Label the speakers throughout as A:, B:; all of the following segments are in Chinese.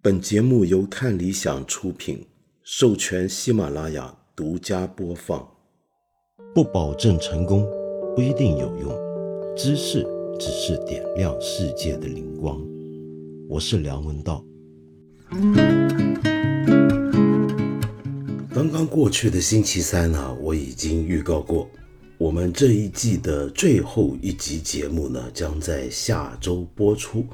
A: 本节目由看理想出品，授权喜马拉雅独家播放。不保证成功，不一定有用。知识只是点亮世界的灵光。我是梁文道。刚刚过去的星期三呢，我已经预告过，我们这一季的最后一集节目呢，将在下周播出。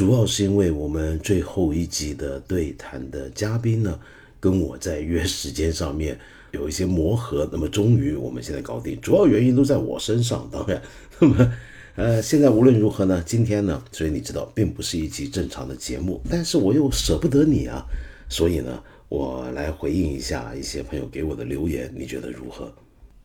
A: 主要是因为我们最后一集的对谈的嘉宾呢，跟我在约时间上面有一些磨合，那么终于我们现在搞定，主要原因都在我身上。当然，那么呃，现在无论如何呢，今天呢，所以你知道，并不是一集正常的节目，但是我又舍不得你啊，所以呢，我来回应一下一些朋友给我的留言，你觉得如何？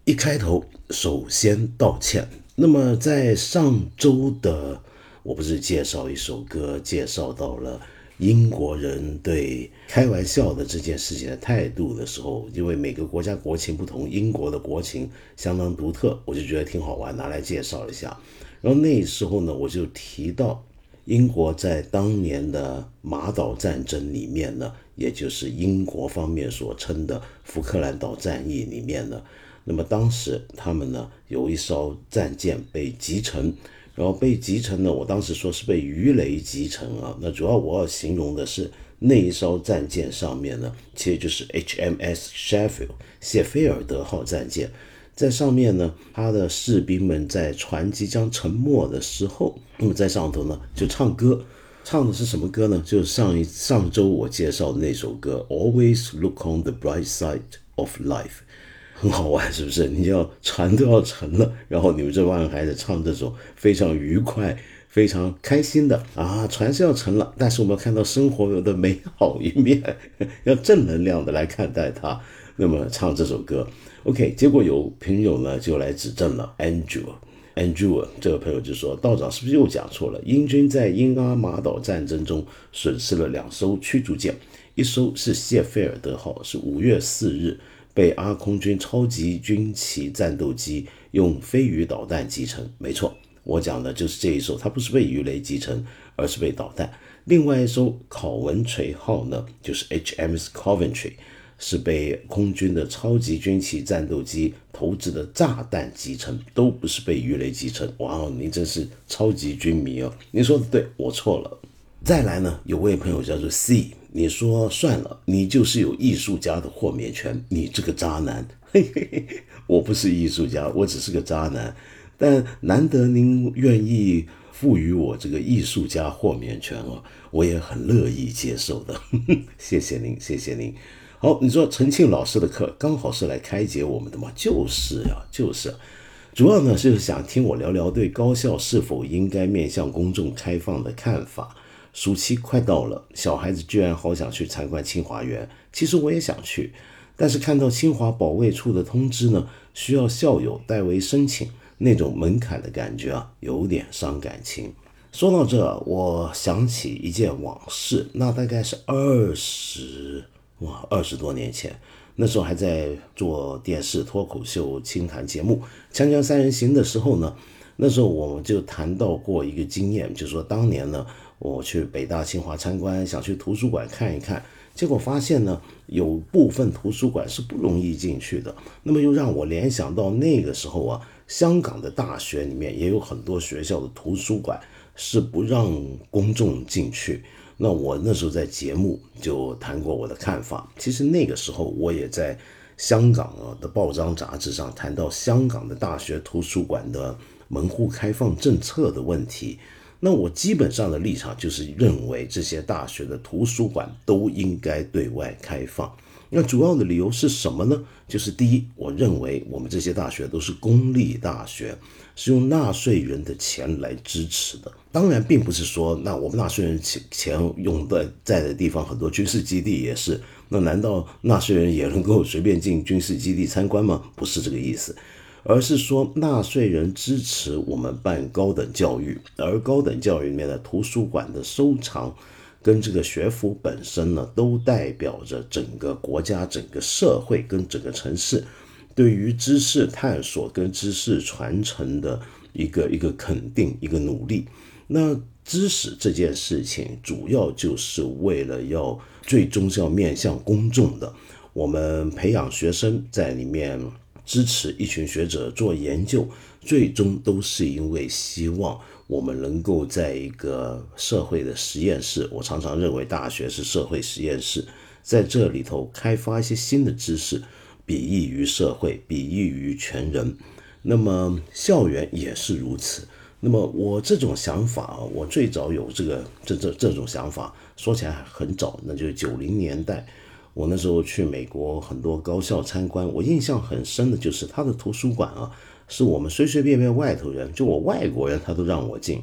A: 一开头，首先道歉。那么在上周的。我不是介绍一首歌，介绍到了英国人对开玩笑的这件事情的态度的时候，因为每个国家国情不同，英国的国情相当独特，我就觉得挺好玩，拿来介绍一下。然后那时候呢，我就提到英国在当年的马岛战争里面呢，也就是英国方面所称的福克兰岛战役里面呢，那么当时他们呢有一艘战舰被击沉。然后被击沉呢？我当时说是被鱼雷击沉啊。那主要我要形容的是那一艘战舰上面呢，其实就是 HMS Sheffield 谢菲尔德号战舰，在上面呢，他的士兵们在船即将沉没的时候，那么在上头呢就唱歌，唱的是什么歌呢？就是上一上周我介绍的那首歌，Always Look on the Bright Side of Life。很好玩，是不是？你要船都要沉了，然后你们这帮孩子唱这种非常愉快、非常开心的啊，船是要沉了，但是我们要看到生活有的美好一面，要正能量的来看待它。那么唱这首歌，OK，结果有朋友呢就来指正了，Andrew，Andrew 这个朋友就说，道长是不是又讲错了？英军在英阿马岛战争中损失了两艘驱逐舰，一艘是谢菲尔德号，是五月四日。被阿空军超级军旗战斗机用飞鱼导弹击沉，没错，我讲的就是这一艘，它不是被鱼雷击沉，而是被导弹。另外一艘考文垂号呢，就是 HMS Coventry，是被空军的超级军旗战斗机投掷的炸弹击沉，都不是被鱼雷击沉。哇哦，您真是超级军迷哦！您说的对，我错了。再来呢，有位朋友叫做 C。你说算了，你就是有艺术家的豁免权，你这个渣男。嘿嘿嘿，我不是艺术家，我只是个渣男。但难得您愿意赋予我这个艺术家豁免权哦，我也很乐意接受的。谢谢您，谢谢您。好，你说陈庆老师的课刚好是来开解我们的嘛？就是呀，就是。主要呢就是想听我聊聊对高校是否应该面向公众开放的看法。暑期快到了，小孩子居然好想去参观清华园。其实我也想去，但是看到清华保卫处的通知呢，需要校友代为申请，那种门槛的感觉啊，有点伤感情。说到这，我想起一件往事，那大概是二十哇二十多年前，那时候还在做电视脱口秀清谈节目《锵锵三人行》的时候呢，那时候我们就谈到过一个经验，就是说当年呢。我去北大、清华参观，想去图书馆看一看，结果发现呢，有部分图书馆是不容易进去的。那么又让我联想到那个时候啊，香港的大学里面也有很多学校的图书馆是不让公众进去。那我那时候在节目就谈过我的看法。其实那个时候我也在香港的报章杂志上谈到香港的大学图书馆的门户开放政策的问题。那我基本上的立场就是认为这些大学的图书馆都应该对外开放。那主要的理由是什么呢？就是第一，我认为我们这些大学都是公立大学，是用纳税人的钱来支持的。当然，并不是说那我们纳税人钱钱用在在的地方，很多军事基地也是。那难道纳税人也能够随便进军事基地参观吗？不是这个意思。而是说，纳税人支持我们办高等教育，而高等教育里面的图书馆的收藏，跟这个学府本身呢，都代表着整个国家、整个社会跟整个城市对于知识探索跟知识传承的一个一个肯定，一个努力。那知识这件事情，主要就是为了要最终是要面向公众的。我们培养学生在里面支持一群学者做研究，最终都是因为希望我们能够在一个社会的实验室。我常常认为大学是社会实验室，在这里头开发一些新的知识，裨益于社会，裨益于全人。那么校园也是如此。那么我这种想法啊，我最早有这个这这这种想法，说起来很早，那就是九零年代，我那时候去美国很多高校参观，我印象很深的就是他的图书馆啊，是我们随随便便外头人，就我外国人他都让我进。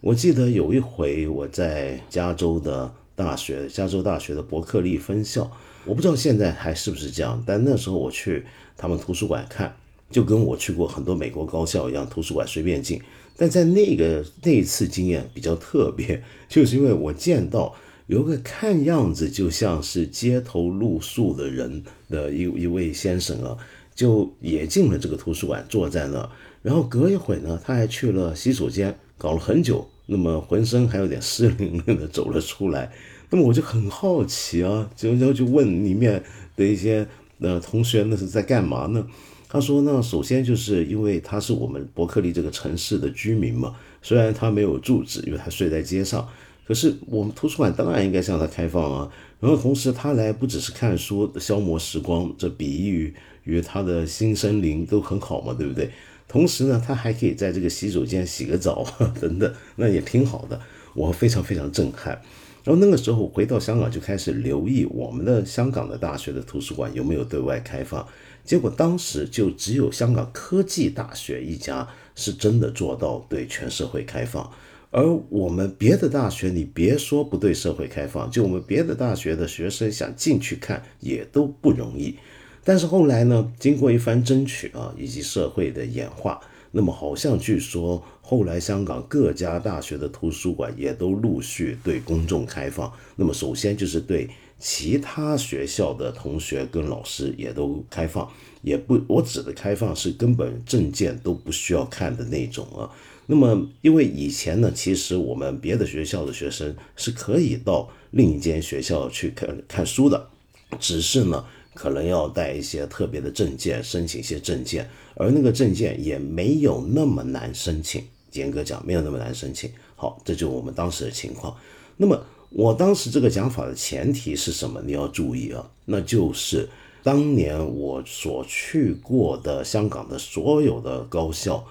A: 我记得有一回我在加州的大学，加州大学的伯克利分校，我不知道现在还是不是这样，但那时候我去他们图书馆看。就跟我去过很多美国高校一样，图书馆随便进。但在那个那一次经验比较特别，就是因为我见到有个看样子就像是街头露宿的人的一一位先生啊，就也进了这个图书馆，坐在那。然后隔一会呢，他还去了洗手间，搞了很久，那么浑身还有点湿淋淋的走了出来。那么我就很好奇啊，就就就问里面的一些呃同学，那是在干嘛呢？他说：“那首先就是因为他是我们伯克利这个城市的居民嘛，虽然他没有住址，因为他睡在街上，可是我们图书馆当然应该向他开放啊。然后同时他来不只是看书消磨时光，这比喻与他的新生灵都很好嘛，对不对？同时呢，他还可以在这个洗手间洗个澡 等等，那也挺好的。我非常非常震撼。然后那个时候回到香港就开始留意我们的香港的大学的图书馆有没有对外开放。”结果当时就只有香港科技大学一家是真的做到对全社会开放，而我们别的大学，你别说不对社会开放，就我们别的大学的学生想进去看也都不容易。但是后来呢，经过一番争取啊，以及社会的演化，那么好像据说后来香港各家大学的图书馆也都陆续对公众开放。那么首先就是对。其他学校的同学跟老师也都开放，也不，我指的开放是根本证件都不需要看的那种啊。那么，因为以前呢，其实我们别的学校的学生是可以到另一间学校去看看书的，只是呢，可能要带一些特别的证件，申请一些证件，而那个证件也没有那么难申请。严格讲，没有那么难申请。好，这就是我们当时的情况。那么。我当时这个讲法的前提是什么？你要注意啊，那就是当年我所去过的香港的所有的高校，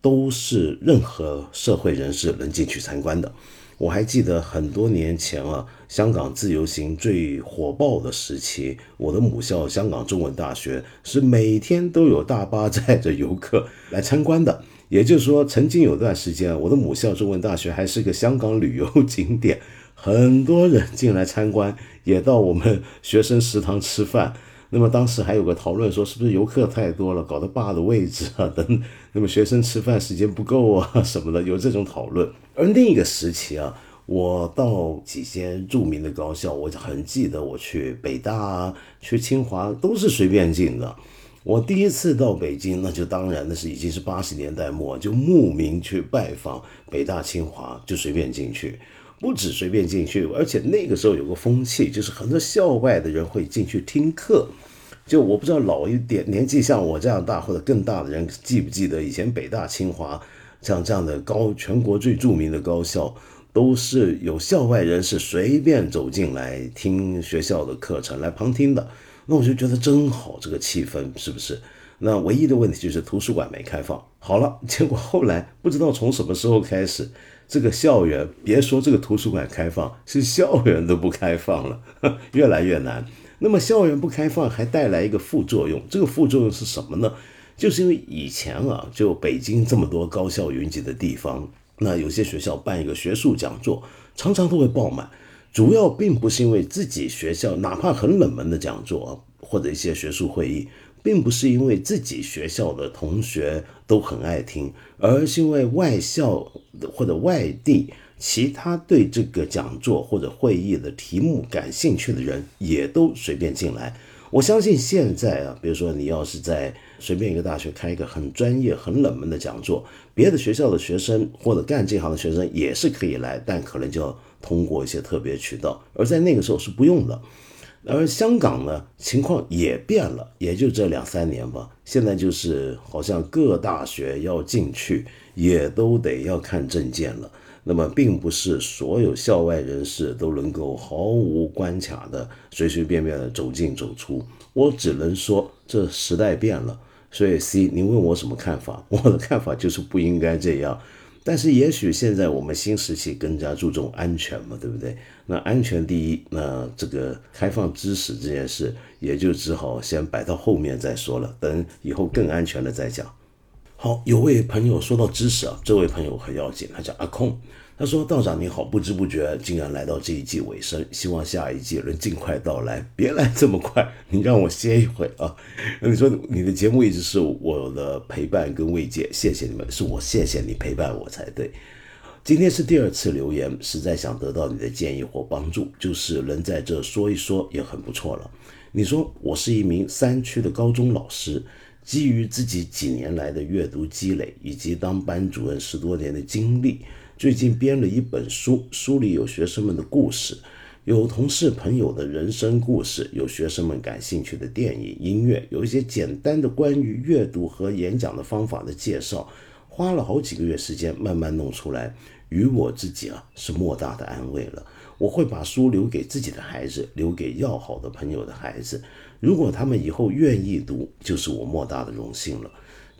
A: 都是任何社会人士能进去参观的。我还记得很多年前啊，香港自由行最火爆的时期，我的母校香港中文大学是每天都有大巴载着游客来参观的。也就是说，曾经有段时间，我的母校中文大学还是个香港旅游景点。很多人进来参观，也到我们学生食堂吃饭。那么当时还有个讨论说，是不是游客太多了，搞得霸的位置啊等，那么学生吃饭时间不够啊什么的，有这种讨论。而另一个时期啊，我到几间著名的高校，我很记得我去北大啊，去清华都是随便进的。我第一次到北京，那就当然那是已经是八十年代末，就慕名去拜访北大清华，就随便进去。不止随便进去，而且那个时候有个风气，就是很多校外的人会进去听课。就我不知道老一点年纪像我这样大或者更大的人记不记得，以前北大、清华像这样的高全国最著名的高校，都是有校外人士随便走进来听学校的课程来旁听的。那我就觉得真好，这个气氛是不是？那唯一的问题就是图书馆没开放。好了，结果后来不知道从什么时候开始。这个校园，别说这个图书馆开放，是校园都不开放了，越来越难。那么校园不开放，还带来一个副作用，这个副作用是什么呢？就是因为以前啊，就北京这么多高校云集的地方，那有些学校办一个学术讲座，常常都会爆满。主要并不是因为自己学校，哪怕很冷门的讲座或者一些学术会议。并不是因为自己学校的同学都很爱听，而是因为外校或者外地其他对这个讲座或者会议的题目感兴趣的人也都随便进来。我相信现在啊，比如说你要是在随便一个大学开一个很专业、很冷门的讲座，别的学校的学生或者干这行的学生也是可以来，但可能就要通过一些特别渠道，而在那个时候是不用的。而香港呢，情况也变了，也就这两三年吧。现在就是好像各大学要进去，也都得要看证件了。那么，并不是所有校外人士都能够毫无关卡的随随便便的走进走出。我只能说，这时代变了。所以，C，您问我什么看法？我的看法就是不应该这样。但是也许现在我们新时期更加注重安全嘛，对不对？那安全第一，那这个开放知识这件事也就只好先摆到后面再说了，等以后更安全了再讲。好，有位朋友说到知识啊，这位朋友很要紧，他叫阿空。他说：“道长你好，不知不觉竟然来到这一季尾声，希望下一季能尽快到来，别来这么快，你让我歇一会啊。”你说你的节目一直是我的陪伴跟慰藉，谢谢你们，是我谢谢你陪伴我才对。今天是第二次留言，实在想得到你的建议或帮助，就是能在这说一说也很不错了。你说我是一名山区的高中老师，基于自己几年来的阅读积累以及当班主任十多年的经历。最近编了一本书，书里有学生们的故事，有同事朋友的人生故事，有学生们感兴趣的电影、音乐，有一些简单的关于阅读和演讲的方法的介绍，花了好几个月时间慢慢弄出来，于我自己啊是莫大的安慰了。我会把书留给自己的孩子，留给要好的朋友的孩子，如果他们以后愿意读，就是我莫大的荣幸了。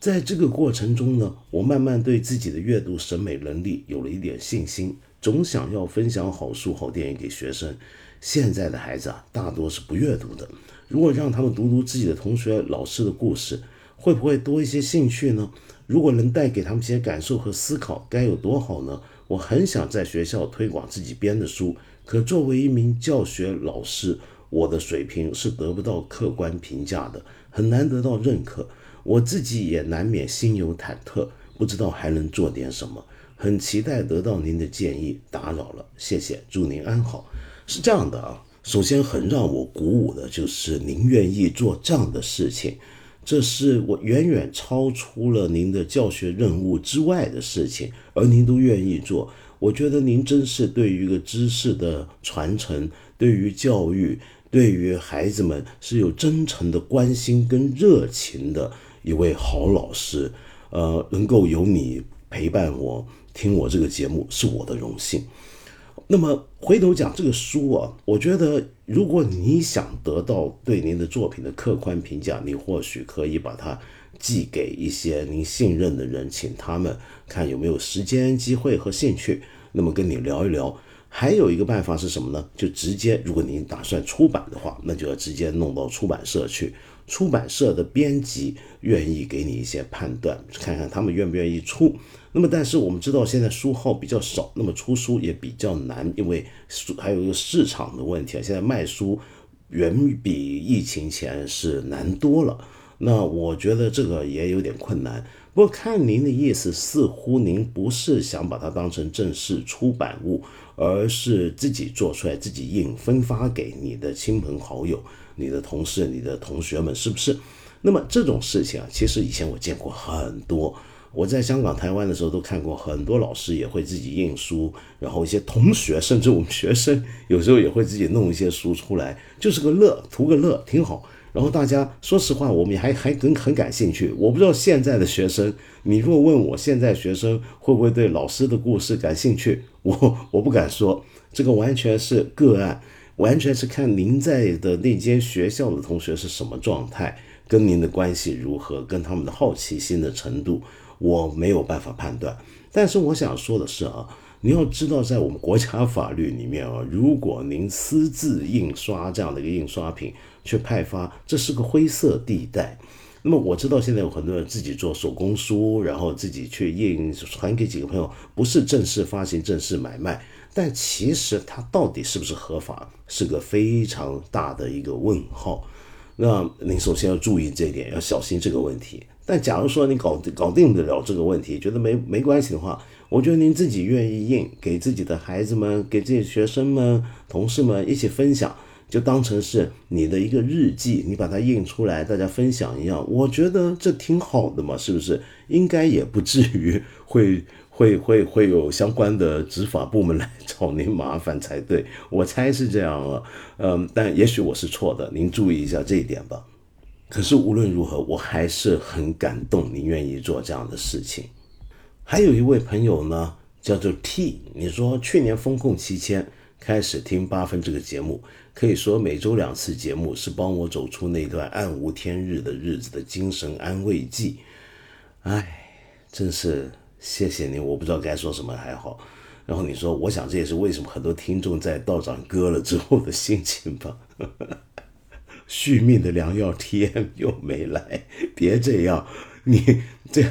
A: 在这个过程中呢，我慢慢对自己的阅读审美能力有了一点信心，总想要分享好书、好电影给学生。现在的孩子啊，大多是不阅读的。如果让他们读读自己的同学、老师的故事，会不会多一些兴趣呢？如果能带给他们些感受和思考，该有多好呢？我很想在学校推广自己编的书，可作为一名教学老师，我的水平是得不到客观评价的，很难得到认可。我自己也难免心有忐忑，不知道还能做点什么，很期待得到您的建议。打扰了，谢谢，祝您安好。是这样的啊，首先很让我鼓舞的就是您愿意做这样的事情，这是我远远超出了您的教学任务之外的事情，而您都愿意做，我觉得您真是对于一个知识的传承，对于教育，对于孩子们是有真诚的关心跟热情的。一位好老师，呃，能够有你陪伴我听我这个节目是我的荣幸。那么回头讲这个书啊，我觉得如果你想得到对您的作品的客观评价，你或许可以把它寄给一些您信任的人，请他们看有没有时间、机会和兴趣，那么跟你聊一聊。还有一个办法是什么呢？就直接，如果您打算出版的话，那就要直接弄到出版社去。出版社的编辑愿意给你一些判断，看看他们愿不愿意出。那么，但是我们知道现在书号比较少，那么出书也比较难，因为书还有一个市场的问题啊。现在卖书远比疫情前是难多了。那我觉得这个也有点困难。不过看您的意思，似乎您不是想把它当成正式出版物，而是自己做出来、自己印、分发给你的亲朋好友。你的同事、你的同学们是不是？那么这种事情啊，其实以前我见过很多。我在香港、台湾的时候都看过很多老师也会自己印书，然后一些同学甚至我们学生有时候也会自己弄一些书出来，就是个乐，图个乐，挺好。然后大家说实话，我们还还很很感兴趣。我不知道现在的学生，你如果问我现在学生会不会对老师的故事感兴趣，我我不敢说，这个完全是个案。完全是看您在的那间学校的同学是什么状态，跟您的关系如何，跟他们的好奇心的程度，我没有办法判断。但是我想说的是啊，你要知道，在我们国家法律里面啊，如果您私自印刷这样的一个印刷品去派发，这是个灰色地带。那么我知道现在有很多人自己做手工书，然后自己去印传给几个朋友，不是正式发行、正式买卖。但其实它到底是不是合法，是个非常大的一个问号。那您首先要注意这一点，要小心这个问题。但假如说你搞搞定得了这个问题，觉得没没关系的话，我觉得您自己愿意印给自己的孩子们、给自己学生们、同事们一起分享，就当成是你的一个日记，你把它印出来，大家分享一样，我觉得这挺好的嘛，是不是？应该也不至于会会会会有相关的执法部门来 找您麻烦才对，我猜是这样了。嗯，但也许我是错的，您注意一下这一点吧。可是无论如何，我还是很感动，您愿意做这样的事情。还有一位朋友呢，叫做 T，你说去年风控期间开始听八分这个节目。可以说每周两次节目是帮我走出那段暗无天日的日子的精神安慰剂。哎，真是谢谢您，我不知道该说什么还好。然后你说，我想这也是为什么很多听众在道长割了之后的心情吧。续命的良药 TM 又没来，别这样，你这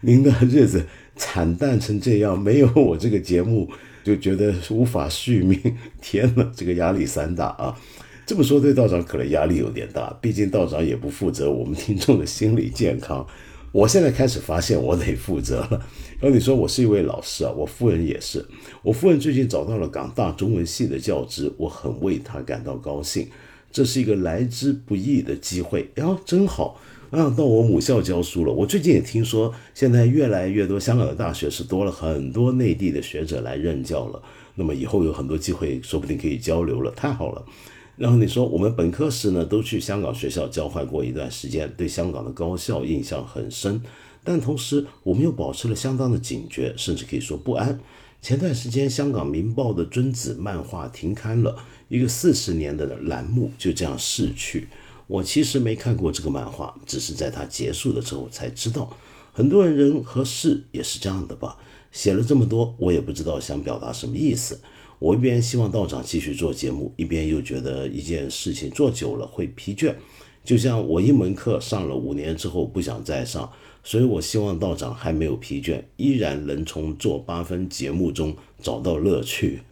A: 您的日子惨淡成这样，没有我这个节目。就觉得无法续命，天哪，这个压力山大啊！这么说对道长可能压力有点大，毕竟道长也不负责我们听众的心理健康。我现在开始发现我得负责了。然后你说我是一位老师啊，我夫人也是。我夫人最近找到了港大中文系的教职，我很为她感到高兴。这是一个来之不易的机会，呀，真好。啊，到我母校教书了。我最近也听说，现在越来越多香港的大学是多了很多内地的学者来任教了。那么以后有很多机会，说不定可以交流了，太好了。然后你说，我们本科时呢都去香港学校交换过一段时间，对香港的高校印象很深。但同时，我们又保持了相当的警觉，甚至可以说不安。前段时间，香港《明报》的尊子漫画停刊了，一个四十年的栏目就这样逝去。我其实没看过这个漫画，只是在它结束的时候才知道。很多人和事也是这样的吧？写了这么多，我也不知道想表达什么意思。我一边希望道长继续做节目，一边又觉得一件事情做久了会疲倦。就像我一门课上了五年之后不想再上，所以我希望道长还没有疲倦，依然能从做八分节目中找到乐趣。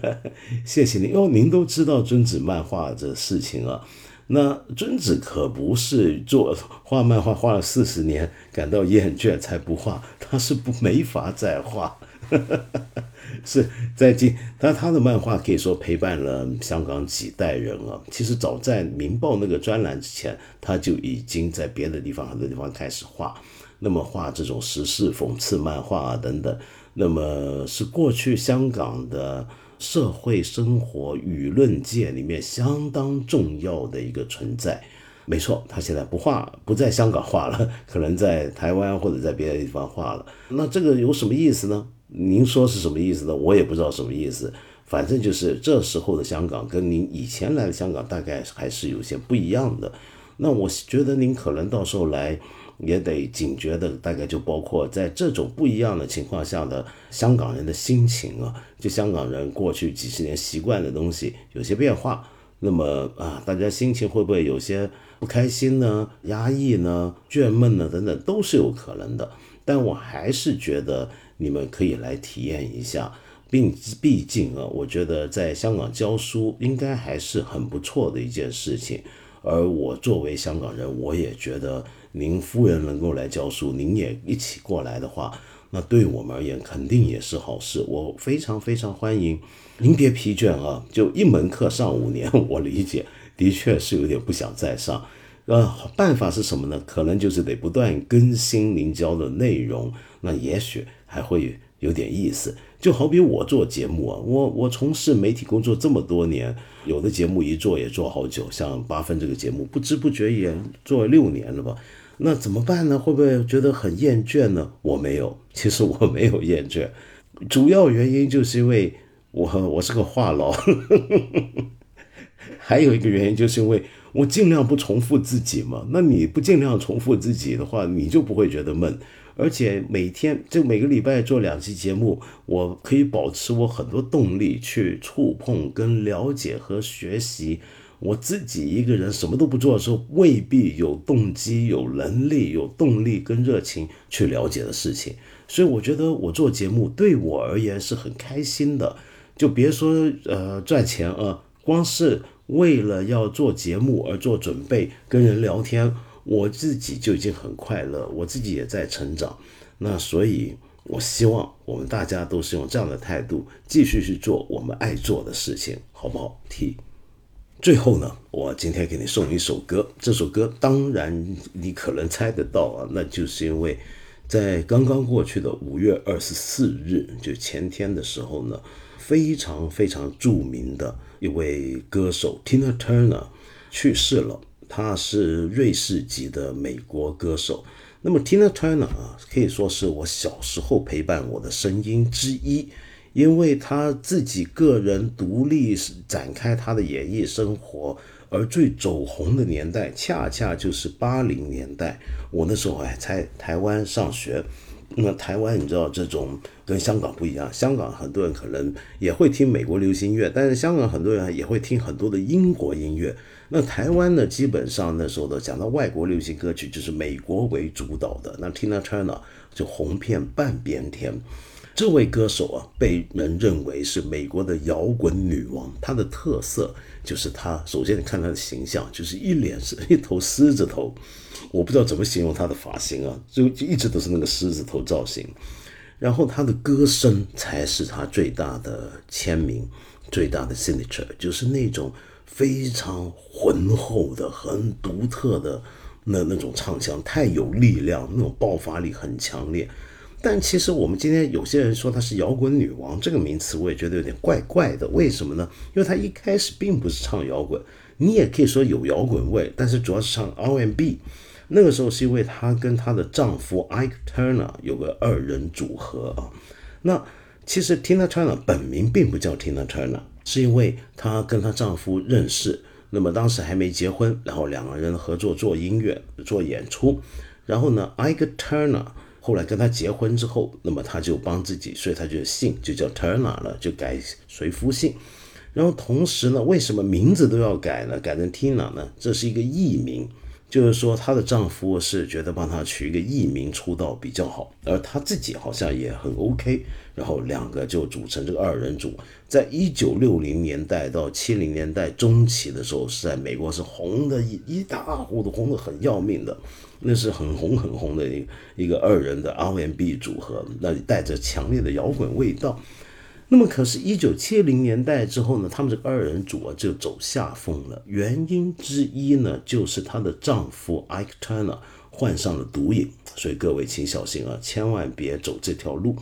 A: 谢谢您哦，您都知道尊子漫画的事情啊。那尊子可不是做画漫画画了四十年感到厌倦才不画，他是不没法再画，哈哈哈是在今他他的漫画可以说陪伴了香港几代人啊。其实早在《明报》那个专栏之前，他就已经在别的地方很多地方开始画，那么画这种时事讽刺漫画啊等等，那么是过去香港的。社会生活舆论界里面相当重要的一个存在，没错，他现在不画，不在香港画了，可能在台湾或者在别的地方画了。那这个有什么意思呢？您说是什么意思呢？我也不知道什么意思。反正就是这时候的香港跟您以前来的香港大概还是有些不一样的。那我觉得您可能到时候来。也得警觉的，大概就包括在这种不一样的情况下的香港人的心情啊，就香港人过去几十年习惯的东西有些变化，那么啊，大家心情会不会有些不开心呢、压抑呢、倦闷呢等等，都是有可能的。但我还是觉得你们可以来体验一下，并毕竟啊，我觉得在香港教书应该还是很不错的一件事情。而我作为香港人，我也觉得。您夫人能够来教书，您也一起过来的话，那对我们而言肯定也是好事。我非常非常欢迎。您别疲倦啊，就一门课上五年，我理解，的确是有点不想再上。呃，办法是什么呢？可能就是得不断更新您教的内容，那也许还会有点意思。就好比我做节目啊，我我从事媒体工作这么多年，有的节目一做也做好久，像八分这个节目，不知不觉也做了六年了吧。那怎么办呢？会不会觉得很厌倦呢？我没有，其实我没有厌倦，主要原因就是因为我我是个话痨，还有一个原因就是因为我尽量不重复自己嘛。那你不尽量重复自己的话，你就不会觉得闷。而且每天就每个礼拜做两期节目，我可以保持我很多动力去触碰、跟了解和学习。我自己一个人什么都不做的时候，未必有动机、有能力、有动力跟热情去了解的事情。所以我觉得我做节目对我而言是很开心的。就别说呃赚钱啊，光是为了要做节目而做准备、跟人聊天，我自己就已经很快乐。我自己也在成长。那所以，我希望我们大家都是用这样的态度继续去做我们爱做的事情，好不好？T。最后呢，我今天给你送一首歌。这首歌当然你可能猜得到啊，那就是因为在刚刚过去的五月二十四日，就前天的时候呢，非常非常著名的一位歌手 Tina Turner 去世了。他是瑞士籍的美国歌手。那么 Tina Turner 啊，可以说是我小时候陪伴我的声音之一。因为他自己个人独立展开他的演艺生活，而最走红的年代恰恰就是八零年代。我那时候还在台湾上学，那台湾你知道这种跟香港不一样，香港很多人可能也会听美国流行乐，但是香港很多人也会听很多的英国音乐。那台湾呢，基本上那时候的讲到外国流行歌曲就是美国为主导的，那 Tina Turner 就红遍半边天。这位歌手啊，被人认为是美国的摇滚女王。她的特色就是她，首先你看她的形象，就是一脸是一头狮子头，我不知道怎么形容她的发型啊，就就一直都是那个狮子头造型。然后她的歌声才是她最大的签名，最大的 signature，就是那种非常浑厚的、很独特的那那种唱腔，太有力量，那种爆发力很强烈。但其实我们今天有些人说她是摇滚女王这个名词，我也觉得有点怪怪的。为什么呢？因为她一开始并不是唱摇滚，你也可以说有摇滚味，但是主要是唱 R&B。那个时候是因为她跟她的丈夫 Ike Turner 有个二人组合啊。那其实 Tina Turner 本名并不叫 Tina Turner，是因为她跟她丈夫认识，那么当时还没结婚，然后两个人合作做音乐、做演出。然后呢，Ike Turner。后来跟她结婚之后，那么他就帮自己，所以他就姓就叫 Turner 了，就改随夫姓。然后同时呢，为什么名字都要改呢？改成 Tina 呢？这是一个艺名，就是说她的丈夫是觉得帮她取一个艺名出道比较好，而她自己好像也很 OK。然后两个就组成这个二人组，在一九六零年代到七零年代中期的时候，是在美国是红的一一大糊涂，红的很要命的。那是很红很红的一一个二人的 R&B 组合，那带着强烈的摇滚味道。那么，可是，一九七零年代之后呢，他们这个二人组啊就走下风了。原因之一呢，就是她的丈夫 Ike Turner 患上了毒瘾，所以各位请小心啊，千万别走这条路。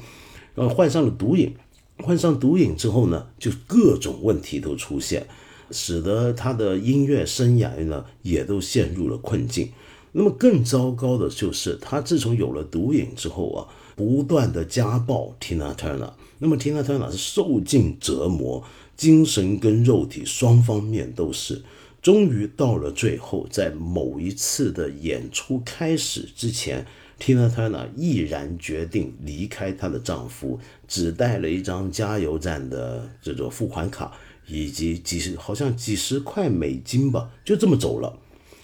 A: 然后患上了毒瘾，患上毒瘾之后呢，就各种问题都出现，使得他的音乐生涯呢也都陷入了困境。那么更糟糕的就是，他自从有了毒瘾之后啊，不断的家暴 Tina Turner。那么 Tina Turner 是受尽折磨，精神跟肉体双方面都是。终于到了最后，在某一次的演出开始之前，Tina Turner 毅然决定离开她的丈夫，只带了一张加油站的这种付款卡，以及几十好像几十块美金吧，就这么走了。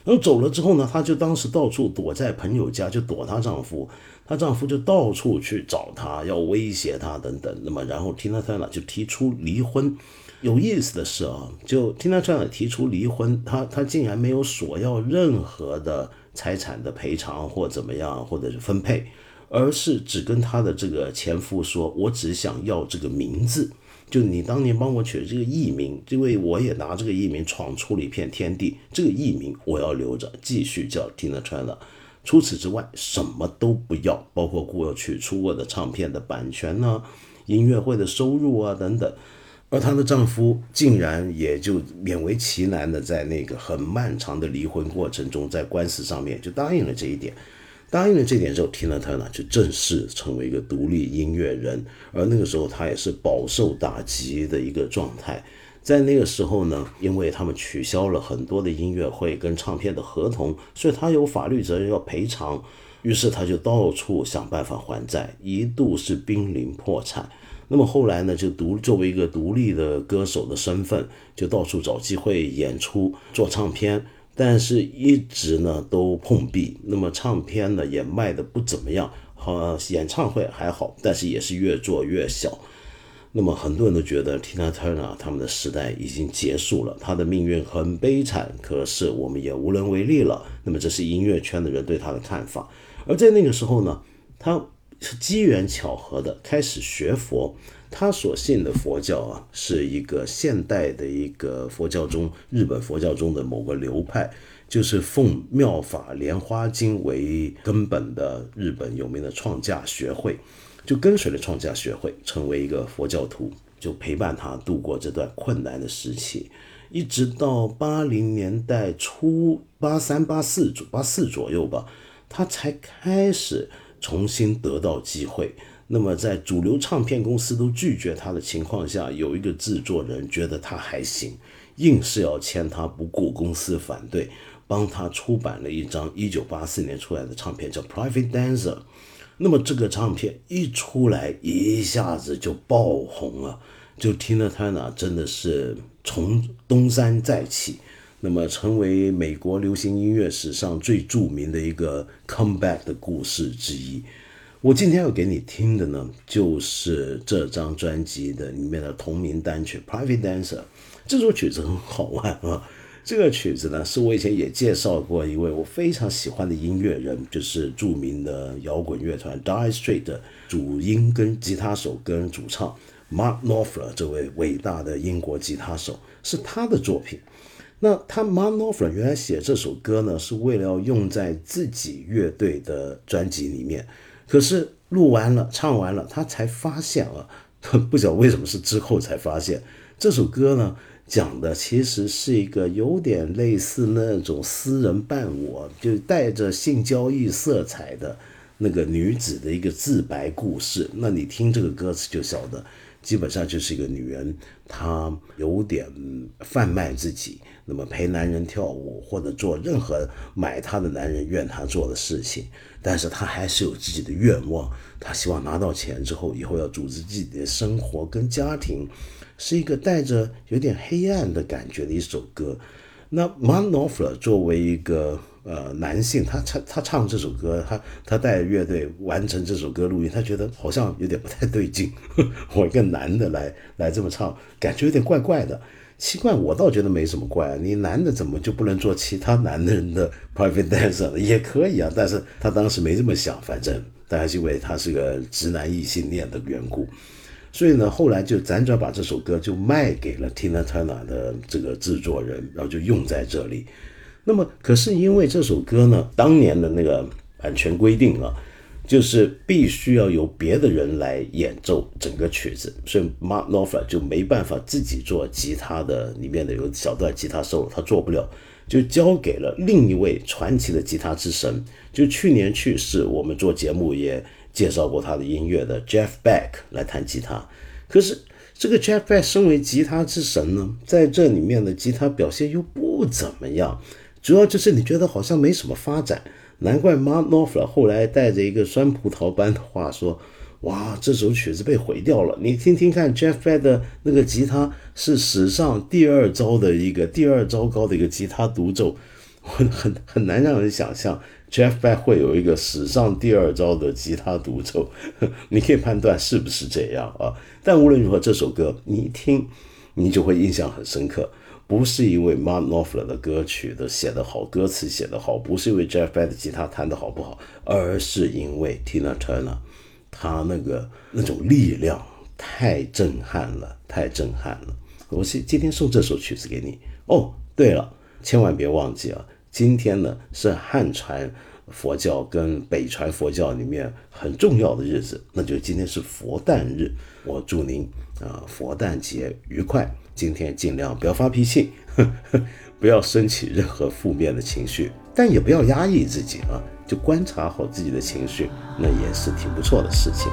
A: 然后走了之后呢，她就当时到处躲在朋友家，就躲她丈夫。她丈夫就到处去找她，要威胁她等等。那么，然后 tinatuna 就提出离婚。有意思的是啊，就 tinatuna 提出离婚，她她竟然没有索要任何的财产的赔偿或怎么样，或者是分配，而是只跟她的这个前夫说：“我只想要这个名字。”就你当年帮我取的这个艺名，因为我也拿这个艺名闯出了一片天地，这个艺名我要留着，继续叫 tinatuna。除此之外，什么都不要，包括过去出过的唱片的版权呢、音乐会的收入啊等等。而她的丈夫竟然也就勉为其难的在那个很漫长的离婚过程中，在官司上面就答应了这一点。答应了这点之后，Tina Turner 就正式成为一个独立音乐人。而那个时候，她也是饱受打击的一个状态。在那个时候呢，因为他们取消了很多的音乐会跟唱片的合同，所以他有法律责任要赔偿。于是他就到处想办法还债，一度是濒临破产。那么后来呢，就独作为一个独立的歌手的身份，就到处找机会演出、做唱片。但是一直呢都碰壁，那么唱片呢也卖的不怎么样，好演唱会还好，但是也是越做越小。那么很多人都觉得 Tina Turner 他们的时代已经结束了，他的命运很悲惨，可是我们也无能为力了。那么这是音乐圈的人对他的看法。而在那个时候呢，他是机缘巧合的开始学佛。他所信的佛教啊，是一个现代的一个佛教中，日本佛教中的某个流派，就是奉妙法莲花经为根本的日本有名的创价学会，就跟随了创价学会，成为一个佛教徒，就陪伴他度过这段困难的时期，一直到八零年代初，八三八四左八四左右吧，他才开始重新得到机会。那么，在主流唱片公司都拒绝他的情况下，有一个制作人觉得他还行，硬是要签他，不顾公司反对，帮他出版了一张1984年出来的唱片，叫《Private Dancer》。那么这个唱片一出来，一下子就爆红了，就听了他呢真的是从东山再起，那么成为美国流行音乐史上最著名的一个 comeback 的故事之一。我今天要给你听的呢，就是这张专辑的里面的同名单曲《Private Dancer》。这首曲子很好玩啊！这个曲子呢，是我以前也介绍过一位我非常喜欢的音乐人，就是著名的摇滚乐团 Die Straits 的主音跟吉他手跟主唱 Mark Knopfler 这位伟大的英国吉他手，是他的作品。那他 Mark Knopfler 原来写这首歌呢，是为了要用在自己乐队的专辑里面。可是录完了，唱完了，他才发现啊，不晓得为什么是之后才发现，这首歌呢讲的其实是一个有点类似那种私人伴我，就带着性交易色彩的那个女子的一个自白故事。那你听这个歌词就晓得。基本上就是一个女人，她有点贩卖自己，那么陪男人跳舞或者做任何买她的男人愿她做的事情，但是她还是有自己的愿望，她希望拿到钱之后，以后要组织自己的生活跟家庭，是一个带着有点黑暗的感觉的一首歌。那 Man o f e r 作为一个呃男性，他唱他唱这首歌，他他带乐队完成这首歌录音，他觉得好像有点不太对劲。我一个男的来来这么唱，感觉有点怪怪的。奇怪，我倒觉得没什么怪。你男的怎么就不能做其他男人的 private dancer 呢？也可以啊，但是他当时没这么想，反正大家是因为他是个直男异性恋的缘故。所以呢，后来就辗转把这首歌就卖给了 Tina Turner 的这个制作人，然后就用在这里。那么，可是因为这首歌呢，当年的那个版权规定啊，就是必须要由别的人来演奏整个曲子，所以 Mark Knopfler 就没办法自己做吉他的里面的有小段吉他 solo，他做不了，就交给了另一位传奇的吉他之神，就去年去世，我们做节目也。介绍过他的音乐的 Jeff Beck 来弹吉他，可是这个 Jeff Beck 身为吉他之神呢，在这里面的吉他表现又不怎么样，主要就是你觉得好像没什么发展，难怪 Mark n o f l e r 后来带着一个酸葡萄般的话说：“哇，这首曲子被毁掉了。”你听听看，Jeff Beck 的那个吉他是史上第二糟的一个第二糟糕的一个吉他独奏，很很很难让人想象。Jeff Beck 会有一个史上第二招的吉他独奏，你可以判断是不是这样啊？但无论如何，这首歌你一听，你就会印象很深刻。不是因为 Mark Knopfler 的歌曲的写得好，歌词写得好，不是因为 Jeff Beck 的吉他弹得好不好，而是因为 Tina Turner，他那个那种力量太震撼了，太震撼了。我是今天送这首曲子给你哦。对了，千万别忘记啊！今天呢是汉传佛教跟北传佛教里面很重要的日子，那就今天是佛诞日。我祝您啊佛诞节愉快。今天尽量不要发脾气，不要升起任何负面的情绪，但也不要压抑自己啊，就观察好自己的情绪，那也是挺不错的事情。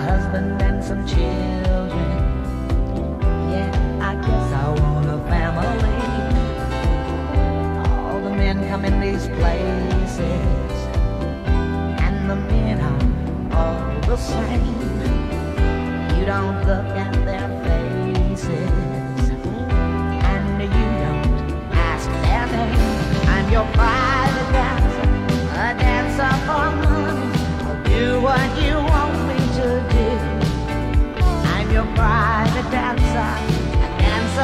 B: Husband and some children. Yeah, I guess I want a family. All the men come in these places, and the men are all the same. You don't look at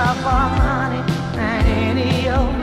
B: up our money and any old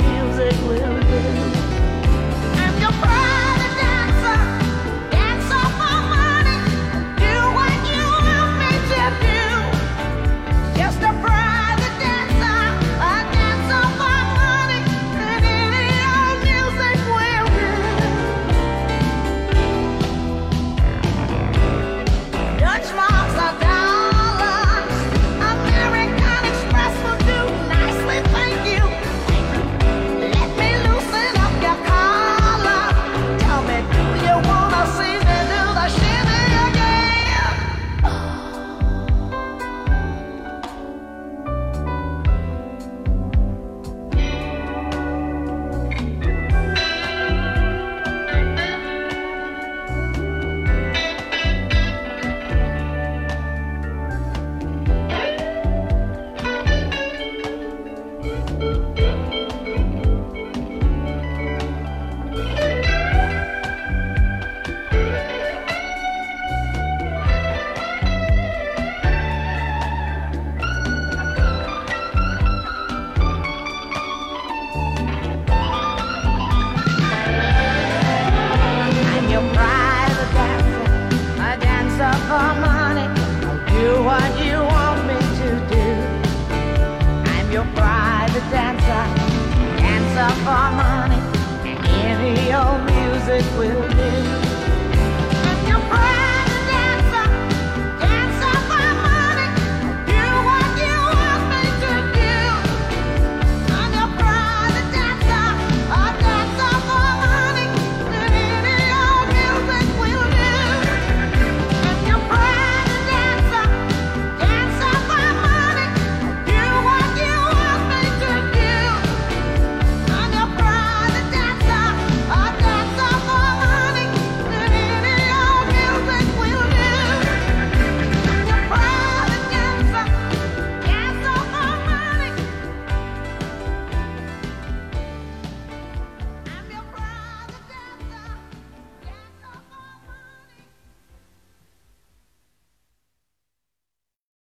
B: It will